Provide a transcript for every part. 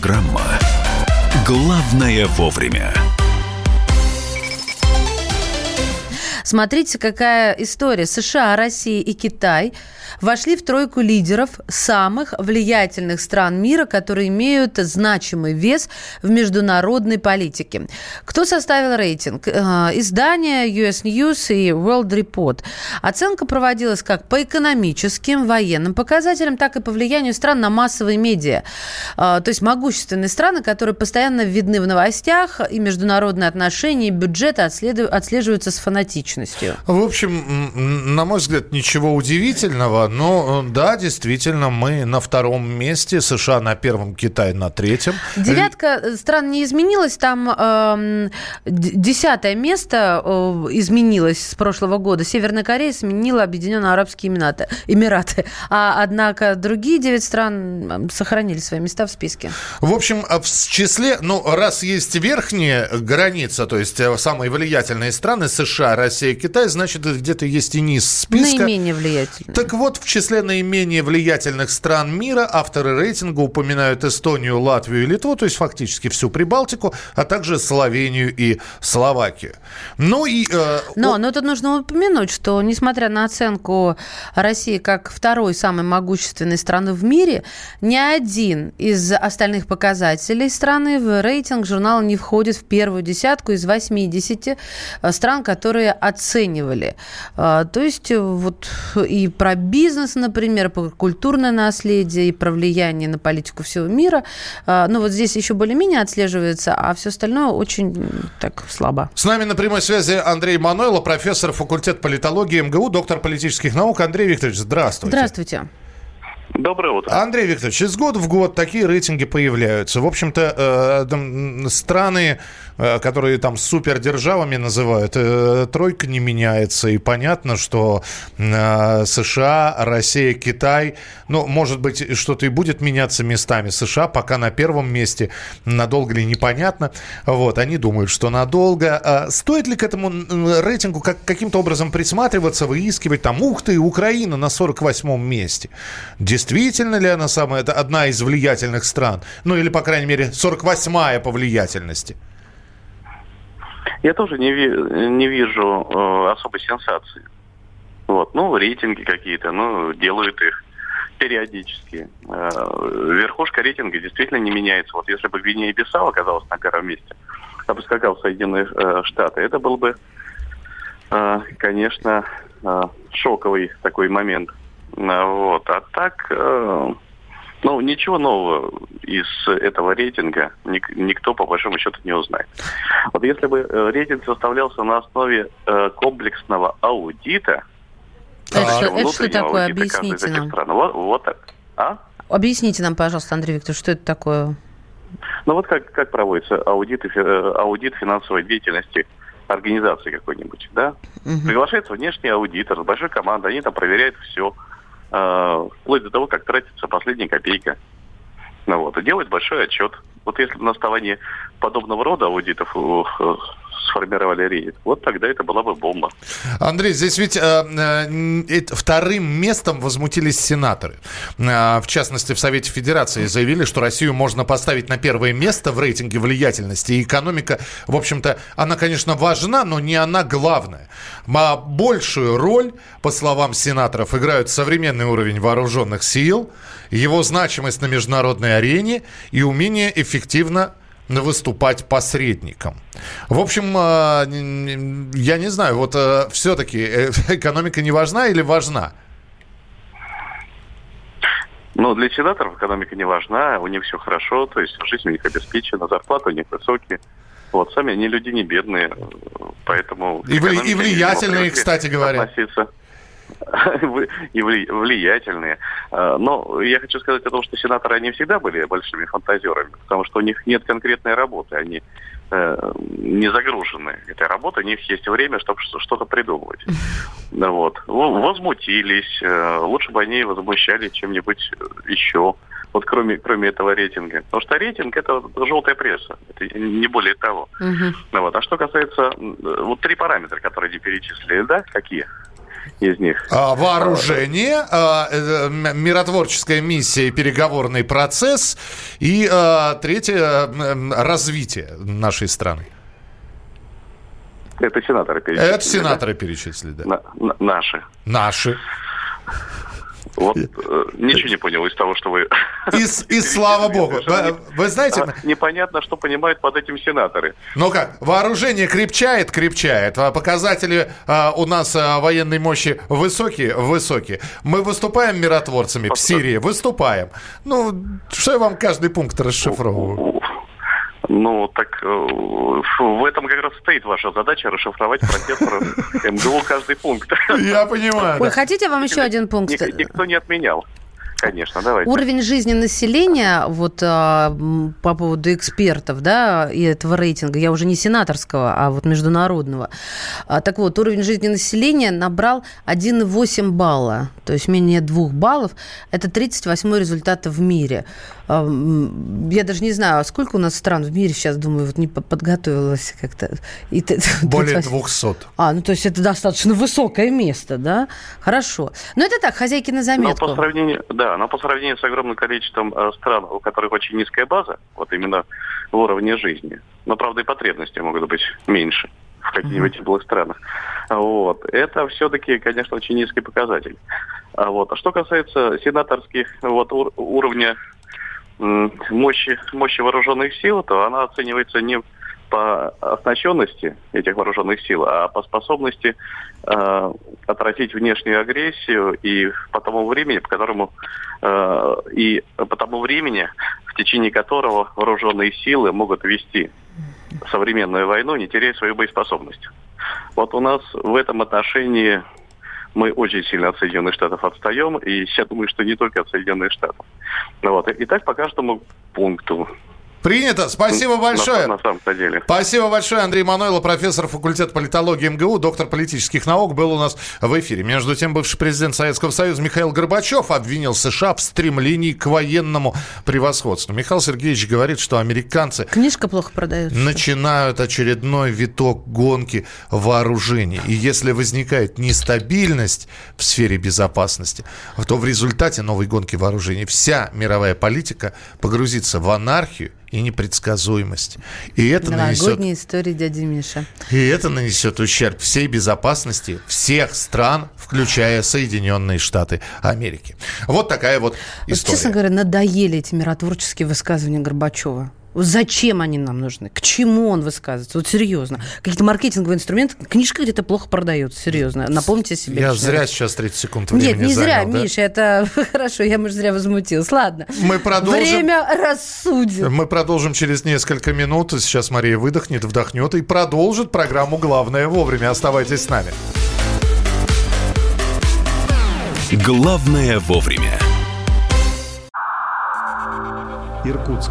Программа «Главное вовремя». Смотрите, какая история. США, Россия и Китай вошли в тройку лидеров самых влиятельных стран мира, которые имеют значимый вес в международной политике. Кто составил рейтинг? Э, издания US News и World Report. Оценка проводилась как по экономическим, военным показателям, так и по влиянию стран на массовые медиа. Э, то есть могущественные страны, которые постоянно видны в новостях, и международные отношения, и бюджеты отслеживаются с фанатичностью. В общем, на мой взгляд, ничего удивительного, но э, да, действительно, мы на втором месте, США на первом, Китай на третьем. Девятка э, стран не изменилась, там э, десятое место э, изменилось с прошлого года. Северная Корея сменила Объединенные Арабские Эмираты, Эмираты. А однако другие девять стран сохранили свои места в списке. В общем, в числе, ну, раз есть верхняя граница, то есть самые влиятельные страны, США, Россия, Китай, значит, где-то есть и низ списка. Наименее влиятельных. Так вот, в числе наименее влиятельных стран мира авторы рейтинга упоминают Эстонию, Латвию и Литву, то есть фактически всю Прибалтику, а также Словению и Словакию. Ну и... Э, но, о... но тут нужно упомянуть, что несмотря на оценку России как второй самой могущественной страны в мире, ни один из остальных показателей страны в рейтинг журнала не входит в первую десятку из 80 э, стран, которые оценивали. А, то есть э, вот и про бизнес, например, про культурное наследие, и про влияние на политику всего мира. А, ну вот здесь еще более-менее отслеживается, а все остальное очень так слабо. С нами на прямой связи Андрей Манойло, профессор факультета политологии МГУ, доктор политических наук. Андрей Викторович, здравствуйте. Здравствуйте. Доброе утро. Андрей Викторович, из года в год такие рейтинги появляются. В общем-то, э, страны Э, которые там супердержавами называют, э, тройка не меняется. И понятно, что э, США, Россия, Китай, ну, может быть, что-то и будет меняться местами. США пока на первом месте, надолго ли непонятно. Вот, они думают, что надолго. А стоит ли к этому рейтингу как, каким-то образом присматриваться, выискивать там, ух ты, Украина на 48-м месте. Действительно ли она самая, это одна из влиятельных стран? Ну, или, по крайней мере, 48-я по влиятельности? Я тоже не, ви, не вижу э, особой сенсации. Вот, ну, рейтинги какие-то, ну, делают их периодически. Э, верхушка рейтинга действительно не меняется. Вот если бы Гвинея Бисау оказалась на первом месте, а бы скакал Соединенные э, Штаты, это был бы, э, конечно, э, шоковый такой момент. Э, вот. А так, э, ну, ничего нового из этого рейтинга ник- никто, по большому счету, не узнает. Вот если бы э, рейтинг составлялся на основе комплексного аудита, это, что, это что такое? Объясните нам. Стран, вот, вот так. А? Объясните нам, пожалуйста, Андрей Викторович, что это такое? Ну вот как, как проводится аудит, аудит финансовой деятельности организации какой-нибудь, да? Угу. Приглашается внешний аудитор с большой командой, они там проверяют все э, вплоть до того, как тратится последняя копейка. Ну, вот, и делает большой отчет. Вот если на основании подобного рода аудитов сформировали рейтинг, вот тогда это была бы бомба. Андрей, здесь ведь э, э, вторым местом возмутились сенаторы. Э, в частности, в Совете Федерации заявили, что Россию можно поставить на первое место в рейтинге влиятельности. И экономика, в общем-то, она, конечно, важна, но не она главная. А большую роль, по словам сенаторов, играют современный уровень вооруженных сил, его значимость на международной арене и умение эффективно выступать посредником. В общем, э, я не знаю, вот э, все-таки э, экономика не важна или важна? Ну, для сенаторов экономика не важна, у них все хорошо, то есть жизнь у них обеспечена, зарплаты у них высокие. Вот, сами они люди не бедные, поэтому... И, вли- и влиятельные, кстати говоря. Относиться. и влиятельные. А, но я хочу сказать о том, что сенаторы, они всегда были большими фантазерами, потому что у них нет конкретной работы, они э, не загружены этой работой, у них есть время, чтобы что-то придумывать. Вот. Возмутились, э, лучше бы они возмущались чем-нибудь еще вот кроме, кроме этого рейтинга. Потому что рейтинг это желтая пресса, это не более того. Uh-huh. Вот. А что касается вот три параметра, которые они перечислили, да, какие? Из них. А, вооружение, а, э, миротворческая миссия переговорный процесс. И а, третье, развитие нашей страны. Это сенаторы перечислили. Это сенаторы да? перечислили, да. На, на, наши. Наши. Вот э, ничего не понял из того, что вы... И, и слава богу. Вы, вы знаете... А, непонятно, что понимают под этим сенаторы. Ну как, вооружение крепчает, крепчает. А показатели а, у нас а, военной мощи высокие, высокие. Мы выступаем миротворцами в Сирии, выступаем. Ну, что я вам каждый пункт расшифровываю? Ну, так э, в этом как раз стоит ваша задача расшифровать профессору МГУ каждый пункт. Я понимаю. Вы хотите вам еще один пункт? Никто не отменял. Конечно, давайте. Уровень жизни населения, вот а, по поводу экспертов, да, и этого рейтинга, я уже не сенаторского, а вот международного. А, так вот, уровень жизни населения набрал 1,8 балла, то есть менее 2 баллов. Это 38 результат в мире. А, я даже не знаю, сколько у нас стран в мире сейчас, думаю, вот не подготовилась как-то. И, Более 200. А, ну то есть это достаточно высокое место, да? Хорошо. Но это так, хозяйки на заметку. Но по сравнению, да, да, но по сравнению с огромным количеством э, стран, у которых очень низкая база, вот именно в уровне жизни, но, правда, и потребности могут быть меньше в каких-нибудь mm-hmm. теплых странах. Вот. Это все-таки, конечно, очень низкий показатель. А вот. А что касается сенаторских вот, ур- уровня мощи, мощи вооруженных сил, то она оценивается не по оснащенности этих вооруженных сил, а по способности э, отразить внешнюю агрессию и по тому времени, по которому э, и по тому времени, в течение которого вооруженные силы могут вести современную войну, не теряя свою боеспособность. Вот у нас в этом отношении мы очень сильно от Соединенных Штатов отстаем, и я думаю, что не только от Соединенных Штатов. Вот. И так по каждому пункту. Принято. Спасибо большое. На, на самом деле. Спасибо большое. Андрей Манойло, профессор факультета политологии МГУ, доктор политических наук, был у нас в эфире. Между тем, бывший президент Советского Союза Михаил Горбачев обвинил США в стремлении к военному превосходству. Михаил Сергеевич говорит, что американцы... Книжка плохо продается. Начинают очередной виток гонки вооружений. И если возникает нестабильность в сфере безопасности, то в результате новой гонки вооружений вся мировая политика погрузится в анархию и непредсказуемость. И это Новогодняя нанесет... история дяди Миша. И это нанесет ущерб всей безопасности всех стран, включая Соединенные Штаты Америки. Вот такая вот история. Вот, честно говоря, надоели эти миротворческие высказывания Горбачева. Зачем они нам нужны? К чему он высказывается? Вот серьезно. Какие-то маркетинговые инструменты. Книжка где-то плохо продается, серьезно. Напомните себе. Я зря сейчас 30 секунд времени Нет, не занял, зря, да? Миша, это хорошо, я, может, зря возмутилась. Ладно. Мы продолжим. Время рассудит. Мы продолжим через несколько минут. Сейчас Мария выдохнет, вдохнет и продолжит программу «Главное вовремя». Оставайтесь с нами. Главное вовремя. Иркутск.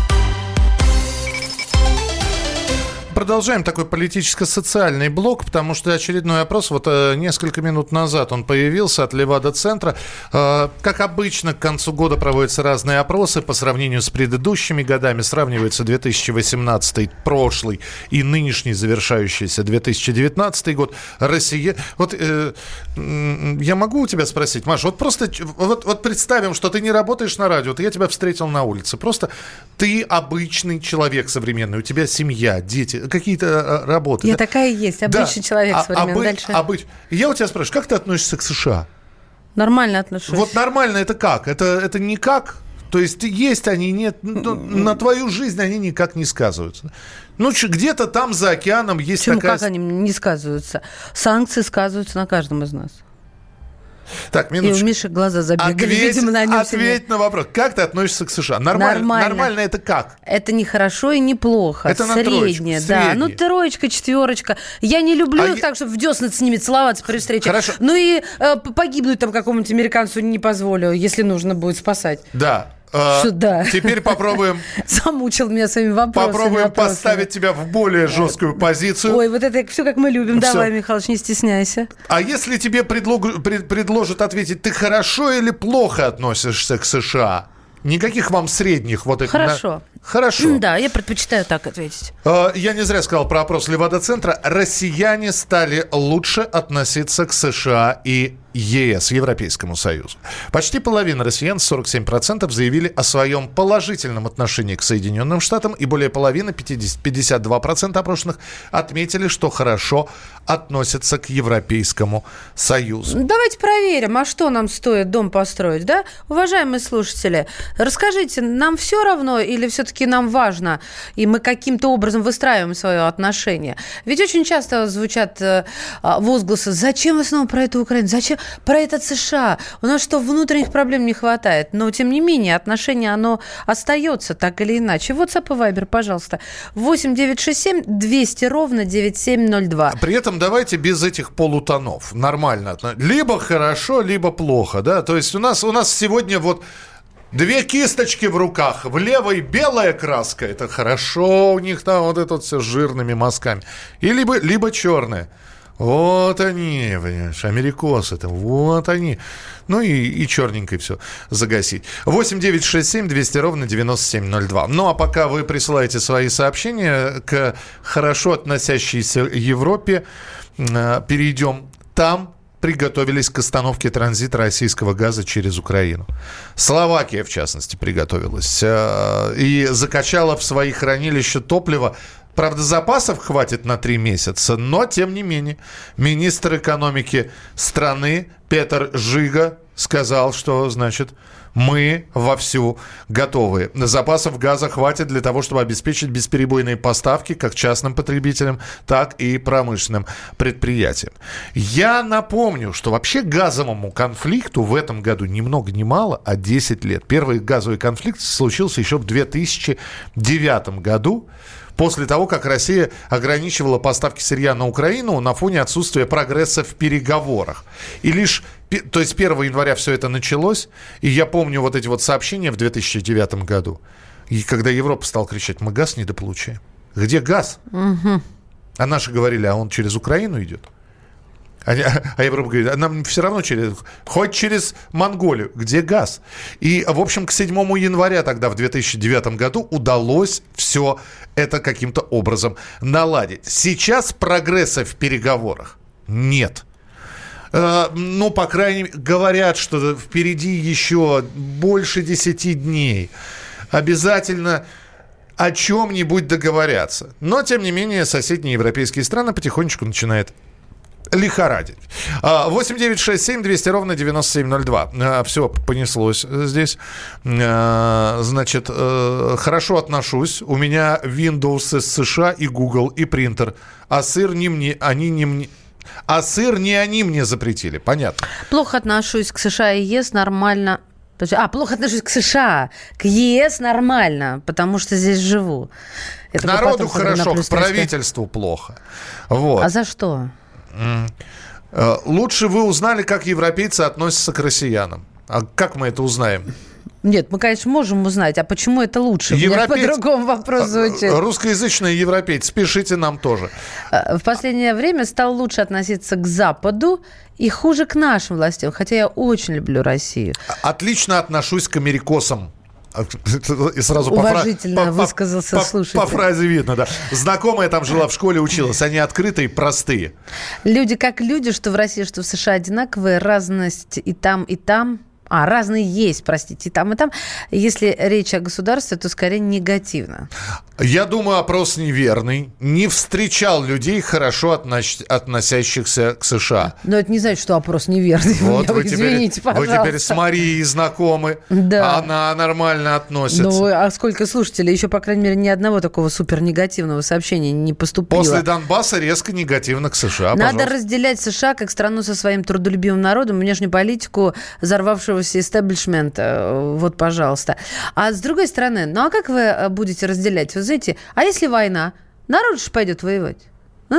Продолжаем такой политическо-социальный блок, потому что очередной опрос, вот э, несколько минут назад он появился от Левада-центра. Э, как обычно, к концу года проводятся разные опросы по сравнению с предыдущими годами. Сравнивается 2018, прошлый и нынешний завершающийся 2019 год. Россия... Вот э, я могу у тебя спросить, Маша, вот просто вот, вот представим, что ты не работаешь на радио, вот я тебя встретил на улице. Просто ты обычный человек современный, у тебя семья, дети какие-то э, работы. Я да? такая есть, обычный да. человек а, современный. Обы... Дальше. Обыч... Я у тебя спрашиваю, как ты относишься к США? Нормально отношусь. Вот нормально это как? Это, это никак? То есть есть они, нет, ну, на твою жизнь они никак не сказываются. Ну, где-то там за океаном есть Почему такая... как они не сказываются? Санкции сказываются на каждом из нас. Так, И у минуточку. Миши глаза забегали, Ответь, видимо, на нем ответь на вопрос. Как ты относишься к США? Нормально. Нормально. Нормально это как? Это не хорошо и не плохо. Это на Среднее, троечку, да. среднее. Ну, троечка, четверочка. Я не люблю А их я- так, чтобы в десны с ними целоваться при встрече. Хорошо. Ну и э, погибнуть там какому-нибудь американцу не позволю, если нужно будет спасать. Да. Э, Что да? Теперь попробуем, Замучил меня своими вопросами. попробуем вопросами. поставить тебя в более жесткую позицию. Ой, вот это все как мы любим. Всё. Давай, Михалыч, не стесняйся. А если тебе предлог- пред- предложат ответить, ты хорошо или плохо относишься к США? Никаких вам средних вот этих. на- Хорошо. Хорошо. Да, я предпочитаю так ответить. Э, Я не зря сказал про опрос Левада-центра. Россияне стали лучше относиться к США и ЕС, Европейскому Союзу. Почти половина россиян, 47%, заявили о своем положительном отношении к Соединенным Штатам, и более половины, 50, 52% опрошенных, отметили, что хорошо относятся к Европейскому Союзу. Давайте проверим, а что нам стоит дом построить, да? Уважаемые слушатели, расскажите, нам все равно или все-таки нам важно, и мы каким-то образом выстраиваем свое отношение? Ведь очень часто звучат э, возгласы, зачем вы снова про эту Украину, зачем про этот США? У нас что, внутренних проблем не хватает? Но, тем не менее, отношение, оно остается так или иначе. WhatsApp и Viber, пожалуйста. 8 967 200 ровно 9702. При этом давайте без этих полутонов. Нормально. Либо хорошо, либо плохо. Да? То есть у нас, у нас сегодня вот две кисточки в руках. В левой белая краска. Это хорошо у них там вот это вот все с жирными мазками. И либо, либо черная. Вот они, понимаешь, америкосы там, вот они. Ну и, и черненькой все загасить. 8 9 6 7 200 ровно 9702. Ну а пока вы присылаете свои сообщения к хорошо относящейся Европе, э, перейдем там приготовились к остановке транзита российского газа через Украину. Словакия, в частности, приготовилась э, и закачала в свои хранилища топлива Правда, запасов хватит на три месяца, но, тем не менее, министр экономики страны Петр Жига сказал, что, значит, мы вовсю готовы. Запасов газа хватит для того, чтобы обеспечить бесперебойные поставки как частным потребителям, так и промышленным предприятиям. Я напомню, что вообще газовому конфликту в этом году ни много ни мало, а 10 лет. Первый газовый конфликт случился еще в 2009 году после того, как Россия ограничивала поставки сырья на Украину на фоне отсутствия прогресса в переговорах. И лишь, то есть 1 января все это началось, и я помню вот эти вот сообщения в 2009 году, и когда Европа стала кричать, мы газ недополучаем. Где газ? А наши говорили, а он через Украину идет. Они- а Европа говорит, а нам все равно через, хоть через Монголию, где газ. И, в общем, к 7 января тогда, в 2009 году, удалось все это каким-то образом наладить. Сейчас прогресса в переговорах нет. Э, Ну, по крайней мере, говорят, что впереди еще больше 10 дней. Обязательно о чем-нибудь договорятся. Но, тем не менее, соседние европейские страны потихонечку начинают лихорадить. А, 8 9 6 7 200 ровно 9702. Все понеслось здесь. А, Значит, э, хорошо отношусь. У меня Windows из США и Google, и принтер. А сыр не мне, они не мне... А сыр не они мне запретили. Понятно. Плохо отношусь к США и ЕС, нормально. А, плохо отношусь к США. К ЕС нормально, потому что здесь живу. Я К народу хорошо, к 35. правительству плохо. Вот. А за что? Э, Лучше вы узнали, как европейцы относятся к россиянам. А как мы это узнаем? Нет, мы, конечно, можем узнать, а почему это лучше? У меня по-другому вопрос звучит. Э, Русскоязычные европейцы, пишите нам тоже. Э, В последнее время стал лучше относиться к Западу и хуже к нашим властям, хотя я очень люблю Россию. Отлично отношусь к америкосам. И сразу по Уважительно по- по- высказался по- слушатель. По фразе видно, да. Знакомая там жила в школе, училась. Они открытые, простые. Люди как люди, что в России, что в США одинаковые, разность и там, и там А, разные есть, простите, и там и там. Если речь о государстве, то скорее негативно. Я думаю, опрос неверный. Не встречал людей, хорошо относ- относящихся к США. Но это не значит, что опрос неверный. Вот Вы вы теперь, Извините, вы пожалуйста. теперь с Марией знакомы. Да. Она нормально относится. Ну, а сколько слушателей? Еще, по крайней мере, ни одного такого супер негативного сообщения не поступило. После Донбасса резко негативно к США. Надо пожалуйста. разделять США как страну со своим трудолюбивым народом, внешнюю политику взорвавшегося истеблишмента. Вот, пожалуйста. А с другой стороны, ну а как вы э, будете разделять? Вы знаете, а если война? Народ же пойдет воевать. А?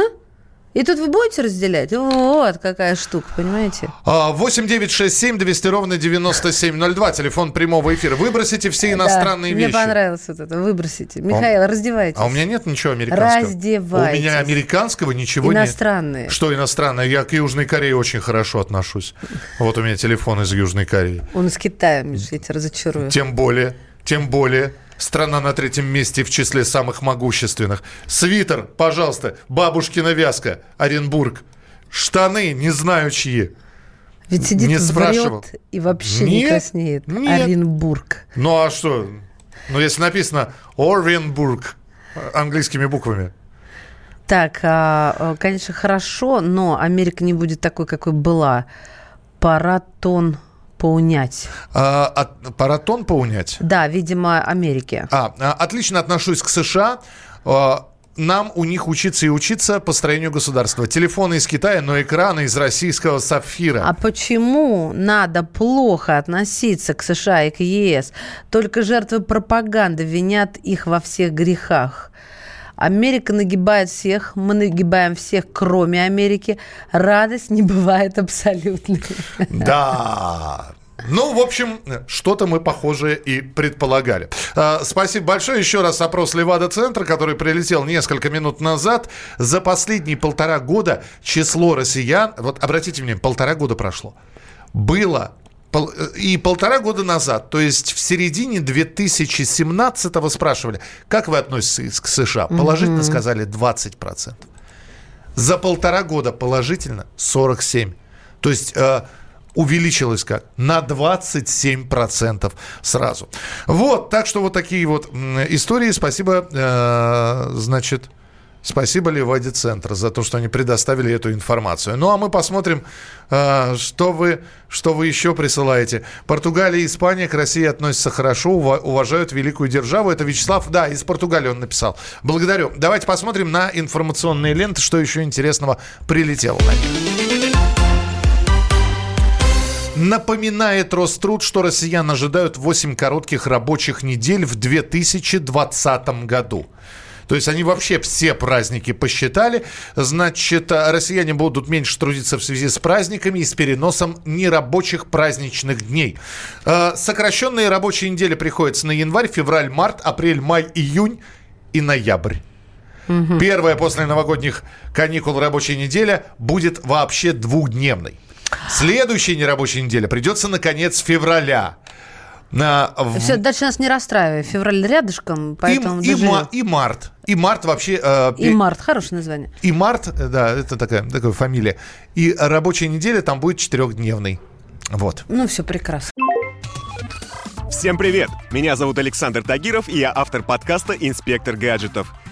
И тут вы будете разделять? Вот какая штука, понимаете? А, 8 9 6 7 200 ровно 9702. Телефон прямого эфира. Выбросите все иностранные Да, вещи. Мне понравилось вот это. Выбросите. Михаил, раздевайтесь. А у меня нет ничего американского. Раздевайтесь. У меня американского ничего Иностранные. нет. Что иностранное? Я к Южной Корее очень хорошо отношусь. Вот у меня телефон из Южной Кореи. Он из Китая, Миш, я тебя разочарую. Тем более, тем более, страна на третьем месте в числе самых могущественных. Свитер, пожалуйста, бабушкина вязка, Оренбург. Штаны, не знаю чьи. Ведь сидит, Не врет спрашивал. и вообще не Нет, краснеет. нет. Оренбург. Ну а что? Ну если написано Оренбург английскими буквами. Так, а, э, конечно, хорошо, но Америка не будет такой, какой была. Пора тон поунять. А, от- пора тон поунять. Да, видимо, Америке. А, а, отлично отношусь к США. А, Нам у них учиться и учиться построению государства. Телефоны из Китая, но экраны из российского сапфира. А почему надо плохо относиться к США и к ЕС? Только жертвы пропаганды винят их во всех грехах. Америка нагибает всех, мы нагибаем всех, кроме Америки. Радость не бывает абсолютной. Да. Ну, в общем, что-то мы похожее и предполагали. А, Спасибо большое. Еще раз опрос Левада-центра, который прилетел несколько минут назад. За последние полтора года число россиян... Вот обратите внимание, полтора года прошло. Было и полтора года назад, то есть в середине 2017-го спрашивали, как вы относитесь к США? Положительно сказали 20%. За полтора года положительно 47. То есть э, увеличилось как? На 27% сразу. Вот, так что вот такие вот истории. Спасибо, э, значит, спасибо Леваде Центр за то, что они предоставили эту информацию. Ну, а мы посмотрим, э, что вы, что вы еще присылаете. Португалия и Испания к России относятся хорошо, ува- уважают великую державу. Это Вячеслав, да, из Португалии он написал. Благодарю. Давайте посмотрим на информационные ленты, что еще интересного прилетело. Напоминает Роструд, что россиян ожидают 8 коротких рабочих недель в 2020 году. То есть они вообще все праздники посчитали. Значит, а, россияне будут меньше трудиться в связи с праздниками и с переносом нерабочих праздничных дней. Э, Сокращенные рабочие недели приходятся на январь, февраль, март, апрель, май, июнь и ноябрь. Первая после новогодних каникул рабочая неделя будет вообще двухдневной. Следующая нерабочая неделя придется на конец февраля. На, в- Все, дальше нас не расстраивай. Февраль рядышком, и, поэтому и доживем. ма- и март. И март вообще... э, И март. Хорошее название. и март, э, да, это такая, такая фамилия. И рабочая неделя там будет четырехдневной. Вот. Ну, все прекрасно. Всем привет! Меня зовут Александр Тагиров, и я автор подкаста «Инспектор гаджетов».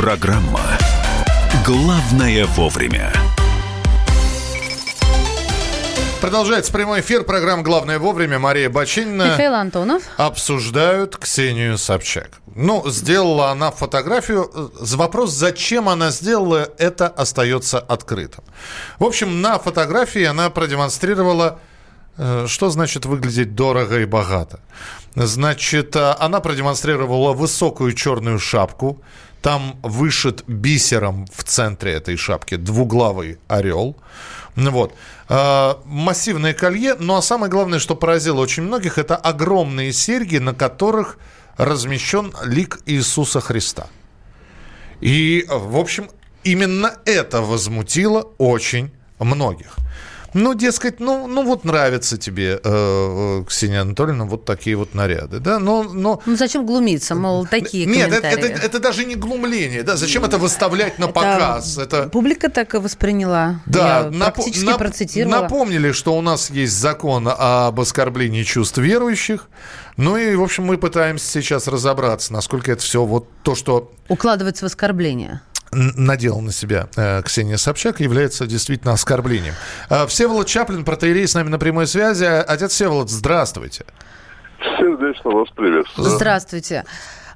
Программа «Главное вовремя». Продолжается прямой эфир. Программа «Главное вовремя». Мария Бачинина. Михаил Антонов. обсуждают Ксению Собчак. Ну, сделала она фотографию. Вопрос, зачем она сделала, это остается открытым. В общем, на фотографии она продемонстрировала, э, что значит выглядеть дорого и богато. Значит, э, она продемонстрировала высокую черную шапку. Там вышит бисером в центре этой шапки двуглавый орел. Вот. Э, Массивное колье, ну а самое главное, что поразило очень многих, это огромные серьги, на которых размещен лик Иисуса Христа. И, в общем, именно это возмутило очень многих. Ну, дескать, ну, ну вот нравится тебе, э, Ксения Анатольевна, вот такие вот наряды, да? Но, но... Ну зачем глумиться, мол, такие Нет, это, это, это даже не глумление, да? Зачем это выставлять на показ? Это... Публика так и восприняла. Да, Я напо- практически нап- процитировала. напомнили, что у нас есть закон об оскорблении чувств верующих. Ну и, в общем, мы пытаемся сейчас разобраться, насколько это все вот то, что Укладывается в оскорбление. Надела на себя э, Ксения Собчак, является действительно оскорблением. Э, Всеволод Чаплин, протеерей, с нами на прямой связи. Отец Всеволод, здравствуйте. Сердечно вас приветствую. Здравствуйте.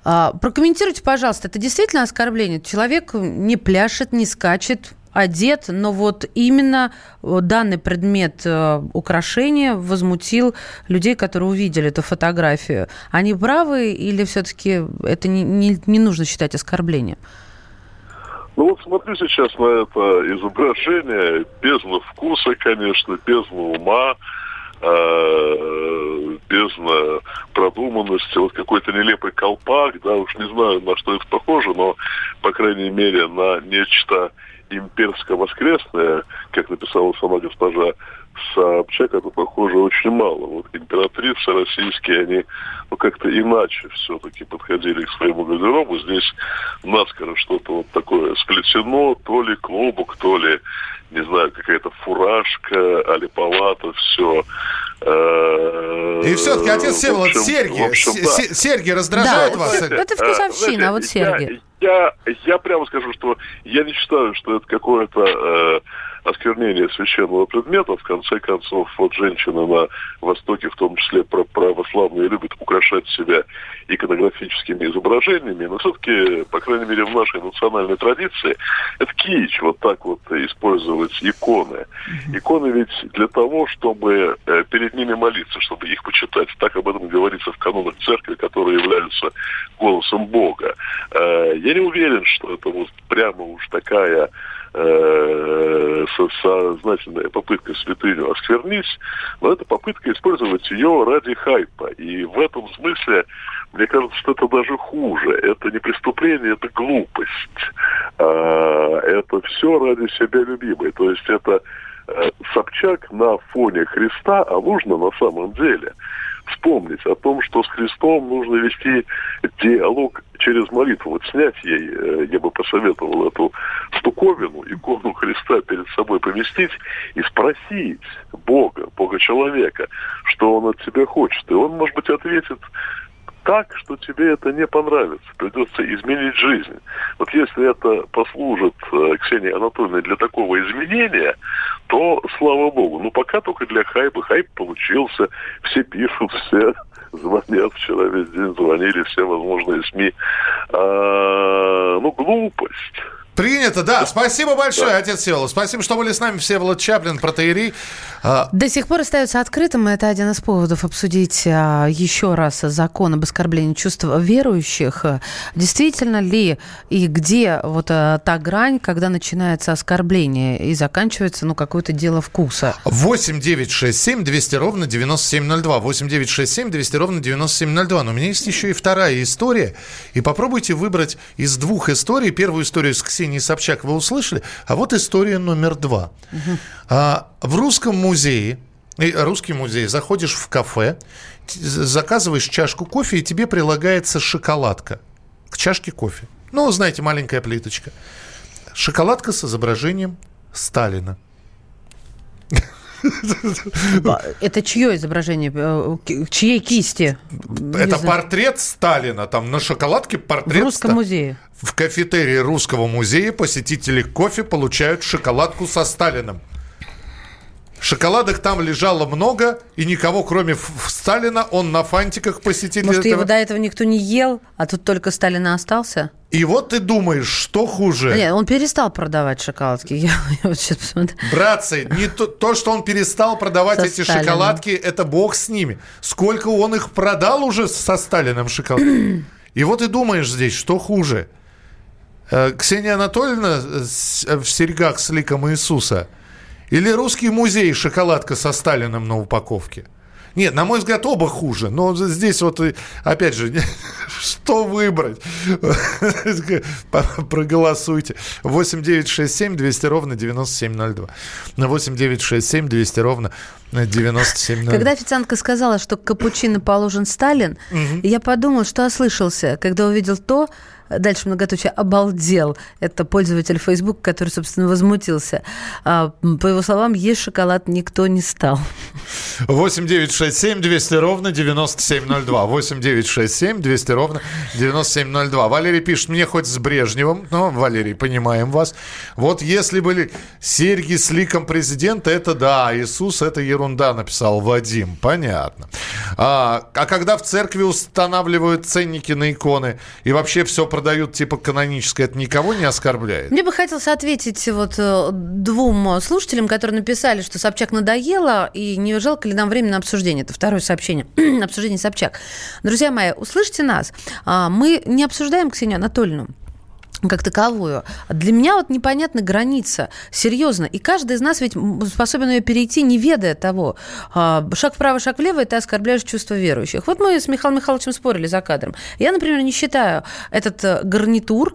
А, Прокомментируйте, пожалуйста, это действительно оскорбление? Человек не пляшет, не скачет, одет, но вот именно э, данный предмет э, украшения возмутил людей, которые увидели эту фотографию. Они правы или все-таки это не, не- не нужно считать оскорблением? Ну вот смотрю сейчас на это изображение, бездна вкуса, конечно, бездна ума, э, бездна продуманности, вот какой-то нелепый колпак, да, уж не знаю, на что это похоже, но, по крайней мере, на нечто имперско-воскресное, как написала сама госпожа Собчак, это похоже очень мало. Вот императрицы российские, они ну, как-то иначе все-таки подходили к своему гардеробу. Здесь наскоро что-то вот такое сплетено, то ли клобук, то ли, не знаю, какая-то фуражка, али палата, все. И все-таки, отец Всеволод, серьги, се- се- серьги раздражают Да, вас? это- это вкусовщина, а вот серьги. Я, я прямо скажу, что я не считаю, что это какое-то э, осквернение священного предмета. В конце концов, вот женщины на Востоке, в том числе про- православные, любят украшать себя иконографическими изображениями, но все-таки, по крайней мере, в нашей национальной традиции, это кич, вот так вот использовать иконы. Иконы ведь для того, чтобы э, перед ними молиться, чтобы их почитать. Так об этом говорится в канонах церкви, которые являются голосом Бога. Э, Я не уверен, что это вот прямо уж такая э, со- сознательная попытка святыню осквернить, но это попытка использовать ее ради хайпа. И в этом смысле, мне кажется, что это даже хуже. Это не преступление, это глупость. А, это все ради себя любимой. То есть это э, Собчак на фоне Христа, а нужно на самом деле вспомнить о том, что с Христом нужно вести диалог через молитву. Вот снять ей, э, я бы посоветовал эту штуковину, икону Христа перед собой поместить и спросить Бога, Бога человека, что он от тебя хочет. И он, может быть, ответит так, что тебе это не понравится. Придется изменить жизнь. Вот если это послужит э, Ксении Анатольевне для такого изменения, то слава богу. Ну, пока только для хайпа. Хайп получился. Все пишут, все звонят. Вчера весь день звонили все возможные СМИ. А, ну, глупость. Принято, да. Спасибо большое, отец Всеволод. Спасибо, что были с нами. Всеволод Чаплин, протеерей. А, До сих пор остается открытым, и это один из поводов обсудить а, еще раз закон об оскорблении чувств верующих. Действительно ли и где вот а, та грань, когда начинается оскорбление и заканчивается, ну, какое-то дело вкуса? 8 9 6 7 200 ровно 9702. 8 9 6 7 200 ровно 9702. Но у меня есть еще и вторая история. И попробуйте выбрать из двух историй. Первую историю с Ксенией Собчак вы услышали. А вот история номер два. А, в русском музее, и русский музей, заходишь в кафе, заказываешь чашку кофе, и тебе прилагается шоколадка к чашке кофе. Ну, знаете, маленькая плиточка. Шоколадка с изображением Сталина. Это чье изображение? Э, Чьей кисти? Это портрет Сталина. Там на шоколадке портрет В русском музее. В кафетерии Русского музея посетители кофе получают шоколадку со Сталиным. Шоколадок там лежало много, и никого, кроме Сталина, он на фантиках посетителей Может, его этого. до этого никто не ел, а тут только Сталина остался? И вот ты думаешь, что хуже? Нет, он перестал продавать шоколадки. Я, я вот сейчас посмотрю. Братцы, не то, то, что он перестал продавать Со эти Сталиным. шоколадки, это бог с ними. Сколько он их продал уже со Сталиным шоколад. И вот ты думаешь здесь, что хуже. Э, Ксения Анатольевна э, э, в серьгах с ликом Иисуса Или русский музей шоколадка со Сталиным на упаковке? Нет, на мой взгляд, оба хуже. Но здесь вот, опять же, что выбрать? Проголосуйте. 8 9 6 7 200 ровно 9702. На 8 9 6 7 200 ровно 9702. Когда официантка сказала, что капучино положен Сталин, я подумал, что ослышался, когда увидел то, дальше многоточие, обалдел. Это пользователь Facebook, который, собственно, возмутился. А, по его словам, есть шоколад никто не стал. 8 9 6 7 200 ровно 9702. 8 9 6 7 200 ровно 9702. Валерий пишет, мне хоть с Брежневым, но, Валерий, понимаем вас. Вот если были серьги с ликом президента, это да, Иисус, это ерунда, написал Вадим. Понятно. А, а когда в церкви устанавливают ценники на иконы и вообще все продают типа каноническое, это никого не оскорбляет? Мне бы хотелось ответить вот э, двум слушателям, которые написали, что Собчак надоело, и не жалко ли нам время на обсуждение. Это второе сообщение. обсуждение Собчак. Друзья мои, услышьте нас. А, мы не обсуждаем Ксению Анатольевну как таковую. Для меня вот непонятна граница. Серьезно. И каждый из нас ведь способен ее перейти, не ведая того. А, шаг вправо, шаг влево, и ты оскорбляешь чувства верующих. Вот мы с Михаилом Михайловичем спорили за кадром. Я, например, не считаю этот э, гарнитур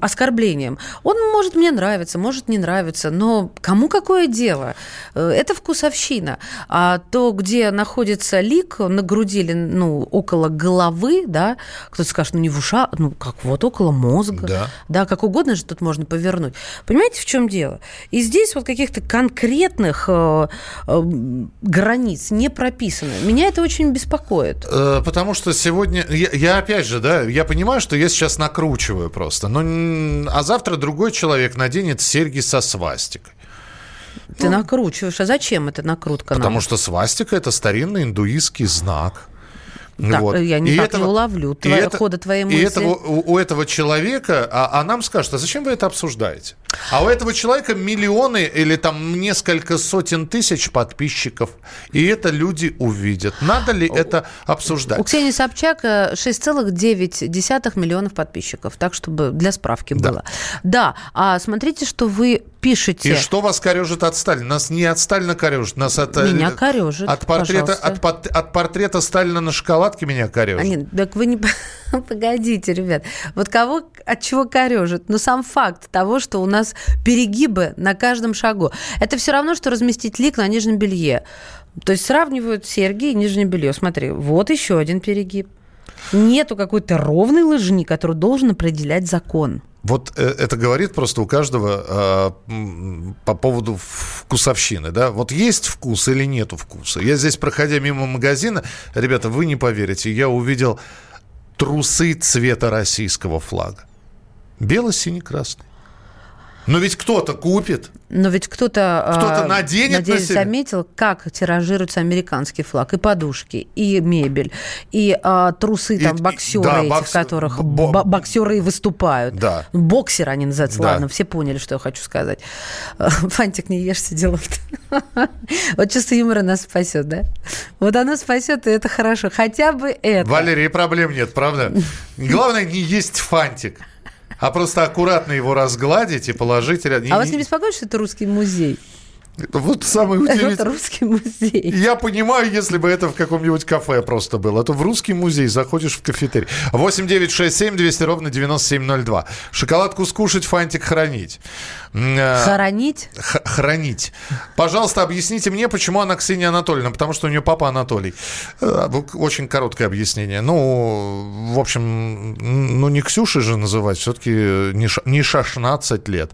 оскорблением. Он может мне нравиться, может не нравиться, но кому какое дело? Э, это вкусовщина. А то, где находится лик на груди или ну, около головы, да, кто-то скажет, ну не в ушах, ну как вот около мозга. Да да. как угодно же тут можно повернуть. Понимаете, в чем дело? И здесь вот каких-то конкретных э, э, границ не прописано. Меня это очень беспокоит. Э, потому что сегодня, я, я опять же, да, я понимаю, что я сейчас накручиваю просто, но, а завтра другой человек наденет серьги со свастикой. Ты ну, накручиваешь. А зачем это накрутка? Потому нам? что свастика это старинный индуистский знак. Так, вот. я никак и этого, не уловлю твоего, это, хода твоей мысли. И этого, у, у этого человека, а, а нам скажут, а зачем вы это обсуждаете? А у этого человека миллионы или там несколько сотен тысяч подписчиков, и это люди увидят. Надо ли это обсуждать? У Ксении Собчак 6,9 э, миллионов подписчиков, так чтобы для справки да. было. Да, а смотрите, что вы пишете. И что вас корежит от Сталина? Нас не от Сталина корежит, нас от... Э, меня корежит, от портрета, от, от портрета Сталина на шоколадке меня корежит. А нет, так вы не... Погодите, ребят. Вот кого от чего корежит? Ну, сам факт того, что у нас перегибы на каждом шагу. Это все равно, что разместить лик на нижнем белье. То есть сравнивают серьги и нижнее белье. Смотри, вот еще один перегиб. Нету какой-то ровной лыжни, которую должен определять закон. Вот э, это говорит просто у каждого э, по поводу вкусовщины, да? Вот есть вкус или нету вкуса? Я здесь, проходя мимо магазина, ребята, вы не поверите, я увидел трусы цвета российского флага. Бело-синий-красный. Но ведь кто-то купит. Но ведь кто-то, кто-то а, наденет надеюсь, на себя. заметил, как тиражируется американский флаг. И подушки, и мебель, и а, трусы, там, и, боксеры, да, бокс... которых бо... боксеры и выступают. Да. Боксеры они называются. Да. Ладно, все поняли, что я хочу сказать. Фантик, не ешься, дело Вот чувство юмора нас спасет, да? Вот оно спасет, и это хорошо. Хотя бы это. Валерий, проблем нет, правда? Главное не есть фантик а просто аккуратно его разгладить и положить рядом. А вас не беспокоит, что это русский музей? Вот самый удивительный. Это русский музей. Я понимаю, если бы это в каком-нибудь кафе просто было. А то в русский музей заходишь в кафетерий. 8 9 6 7 200 ровно 9702. Шоколадку скушать, фантик хранить. Э, хранить? Х- хранить. Пожалуйста, объясните мне, почему она Ксения Анатольевна. Потому что у нее папа Анатолий. Э, очень короткое объяснение. Ну, в общем, ну не Ксюши же называть. Все-таки не 16 лет.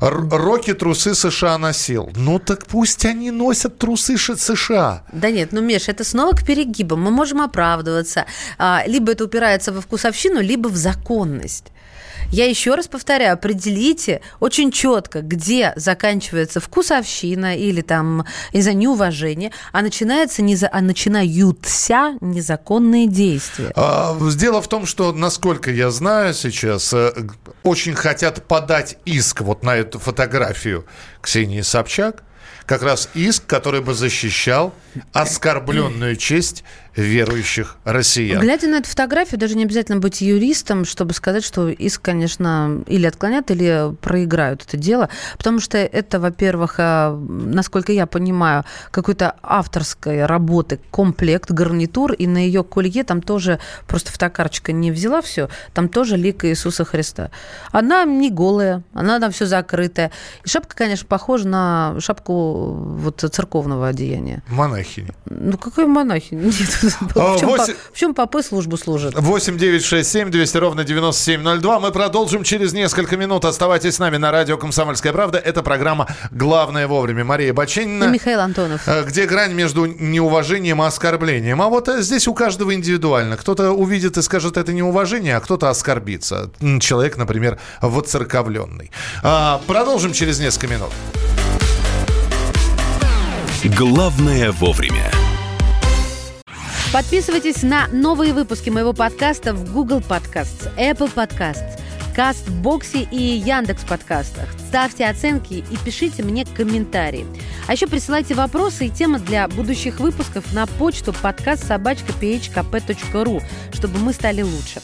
Роки трусы США носил. Ну, так пусть они носят трусы США. Да нет, ну, Миш, это снова к перегибам. Мы можем оправдываться. А, либо это упирается во вкусовщину, либо в законность. Я еще раз повторяю, определите очень четко, где заканчивается вкусовщина или там из-за неуважения, а начинается не за, а начинаются незаконные действия. А, дело в том, что, насколько я знаю сейчас, э, очень хотят подать иск вот на эту фотографию Ксении Собчак как раз иск, который бы защищал оскорбленную честь верующих россиян. Глядя на эту фотографию, даже не обязательно быть юристом, чтобы сказать, что иск, конечно, или отклонят, или проиграют это дело, потому что это, во-первых, э, насколько я понимаю, какой-то авторской работы комплект, гарнитур, и на ее колье там тоже просто фотокарточка не взяла все, там тоже лик Иисуса Христа. Она не голая, она там все закрытая. И шапка, конечно, похожа на шапку вот церковного одеяния. Монахини. Ну, какой монахини? Нет, в чем, восемь- по- в чем попы службу служат? 8 9 6 7 200 ровно 9702. Мы продолжим через несколько минут. Оставайтесь с нами на радио «Комсомольская правда». Это программа «Главное вовремя». Мария И Баченина. Михаил Антонов. Э, Где грань между неуважением и оскорблением? А вот э, здесь у каждого индивидуально. Кто-то увидит и скажет, это неуважение, а кто-то оскорбится. Человек, например, воцерковленный. А, Продолжим через несколько минут. Главное вовремя. Подписывайтесь на новые выпуски моего подкаста в Google Podcasts, Apple Podcasts, Кастбоксе и Яндекс подкастах. Ставьте оценки и пишите мне комментарии. А еще присылайте вопросы и темы для будущих выпусков на почту подкаст собачка чтобы мы стали лучше.